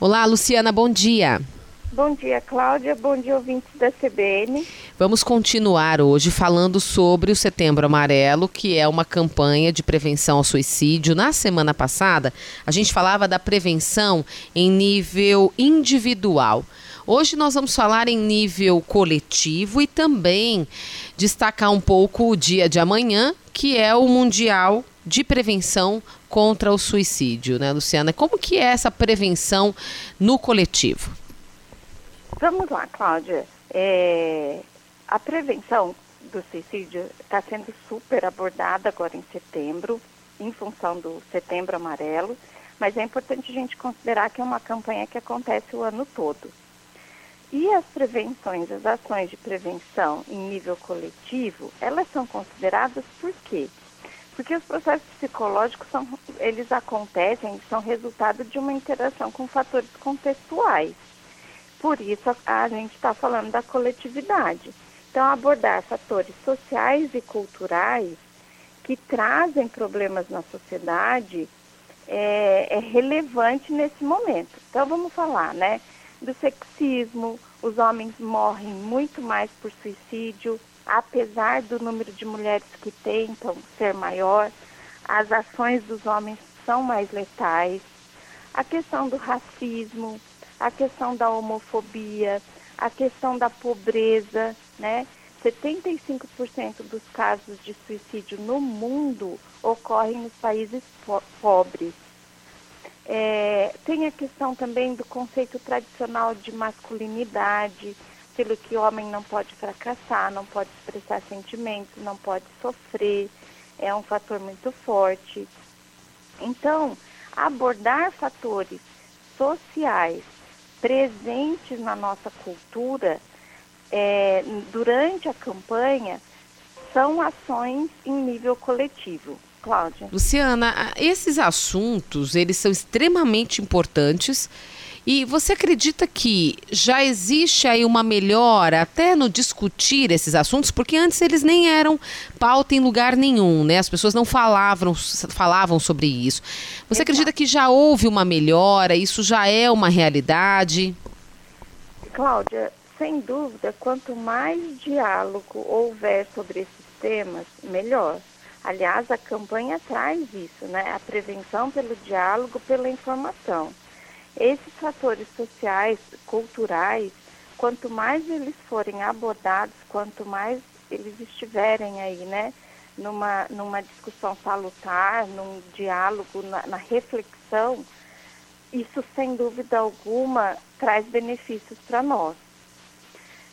Olá, Luciana, bom dia. Bom dia, Cláudia. Bom dia, ouvintes da CBN. Vamos continuar hoje falando sobre o Setembro Amarelo, que é uma campanha de prevenção ao suicídio. Na semana passada, a gente falava da prevenção em nível individual. Hoje nós vamos falar em nível coletivo e também destacar um pouco o dia de amanhã, que é o Mundial de Prevenção contra o Suicídio, né, Luciana? Como que é essa prevenção no coletivo? Vamos lá, Cláudia. É, a prevenção do suicídio está sendo super abordada agora em setembro, em função do Setembro Amarelo, mas é importante a gente considerar que é uma campanha que acontece o ano todo. E as prevenções, as ações de prevenção em nível coletivo, elas são consideradas por quê? Porque os processos psicológicos são, eles acontecem, são resultado de uma interação com fatores contextuais. Por isso a, a gente está falando da coletividade. Então, abordar fatores sociais e culturais que trazem problemas na sociedade é, é relevante nesse momento. Então, vamos falar, né? Do sexismo, os homens morrem muito mais por suicídio, apesar do número de mulheres que tentam ser maior, as ações dos homens são mais letais. A questão do racismo, a questão da homofobia, a questão da pobreza, né? 75% dos casos de suicídio no mundo ocorrem nos países pobres. É, tem a questão também do conceito tradicional de masculinidade, pelo que o homem não pode fracassar, não pode expressar sentimentos, não pode sofrer, é um fator muito forte. Então, abordar fatores sociais presentes na nossa cultura é, durante a campanha são ações em nível coletivo. Cláudia. Luciana, esses assuntos, eles são extremamente importantes e você acredita que já existe aí uma melhora até no discutir esses assuntos? Porque antes eles nem eram pauta em lugar nenhum, né? As pessoas não falavam, falavam sobre isso. Você Exato. acredita que já houve uma melhora? Isso já é uma realidade? Cláudia, sem dúvida, quanto mais diálogo houver sobre esses temas, melhor. Aliás, a campanha traz isso, né? A prevenção pelo diálogo, pela informação. Esses fatores sociais, culturais, quanto mais eles forem abordados, quanto mais eles estiverem aí, né, numa, numa discussão salutar, num diálogo, na, na reflexão, isso sem dúvida alguma traz benefícios para nós.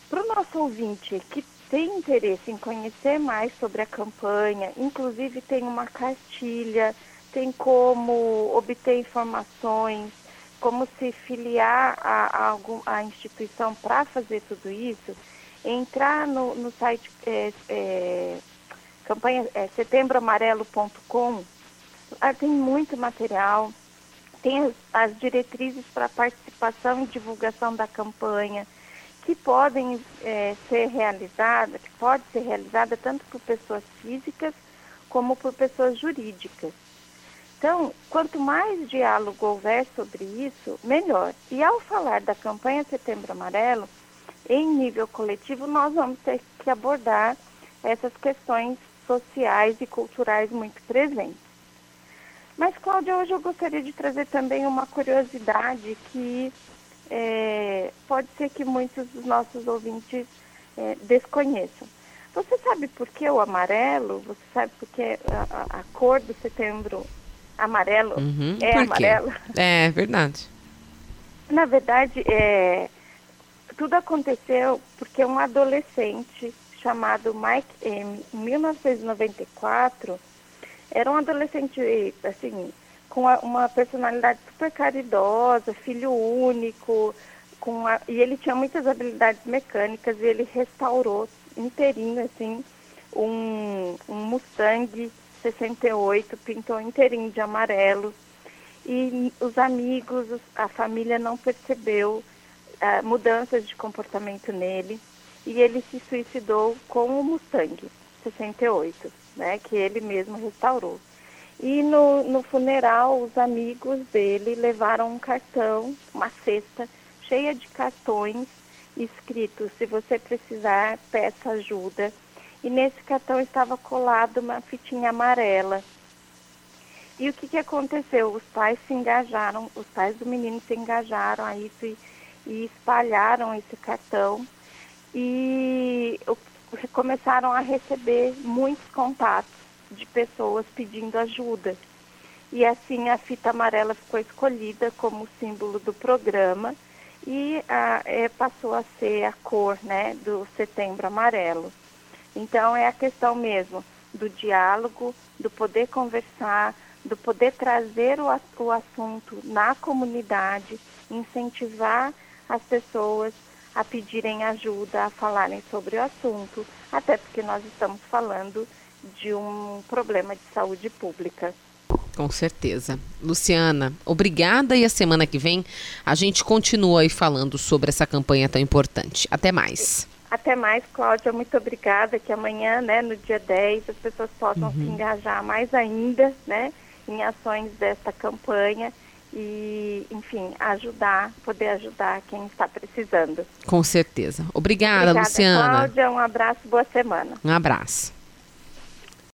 Para o nosso ouvinte que tem interesse em conhecer mais sobre a campanha, inclusive tem uma cartilha, tem como obter informações, como se filiar a, a, algum, a instituição para fazer tudo isso, entrar no, no site é, é, campanha é, setembroamarelo.com, tem muito material, tem as, as diretrizes para participação e divulgação da campanha, que podem é, ser realizadas, que pode ser realizada tanto por pessoas físicas como por pessoas jurídicas. Então, quanto mais diálogo houver sobre isso, melhor. E ao falar da campanha Setembro Amarelo, em nível coletivo, nós vamos ter que abordar essas questões sociais e culturais muito presentes. Mas, Cláudia, hoje eu gostaria de trazer também uma curiosidade que é, pode ser que muitos dos nossos ouvintes é, desconheçam. Você sabe por que o amarelo? Você sabe por que a, a, cor do setembro amarelo uhum, é amarelo. É verdade. Na verdade, é, tudo aconteceu porque um adolescente chamado Mike M, em 1994, era um adolescente, assim, com uma personalidade super caridosa, filho único, com a, e ele tinha muitas habilidades mecânicas e ele restaurou inteirinho, assim, um, um Mustang 68, pintou inteirinho de amarelo. E os amigos, a família não percebeu uh, mudanças de comportamento nele. E ele se suicidou com o Mustang 68, né, que ele mesmo restaurou. E no, no funeral, os amigos dele levaram um cartão, uma cesta cheia de cartões escritos: se você precisar, peça ajuda. E nesse cartão estava colado uma fitinha amarela. E o que, que aconteceu? Os pais se engajaram, os pais do menino se engajaram a isso e, e espalharam esse cartão. E começaram a receber muitos contatos de pessoas pedindo ajuda. E assim a fita amarela ficou escolhida como símbolo do programa e a, é, passou a ser a cor né, do setembro amarelo. Então é a questão mesmo do diálogo, do poder conversar, do poder trazer o, o assunto na comunidade, incentivar as pessoas a pedirem ajuda, a falarem sobre o assunto, até porque nós estamos falando de um problema de saúde pública. Com certeza. Luciana, obrigada e a semana que vem a gente continua aí falando sobre essa campanha tão importante. Até mais. Até mais, Cláudia. Muito obrigada. Que amanhã, né, no dia 10, as pessoas possam uhum. se engajar mais ainda, né, em ações desta campanha e, enfim, ajudar, poder ajudar quem está precisando. Com certeza. Obrigada, Obrigada Luciana. Cláudia, um abraço, boa semana. Um abraço.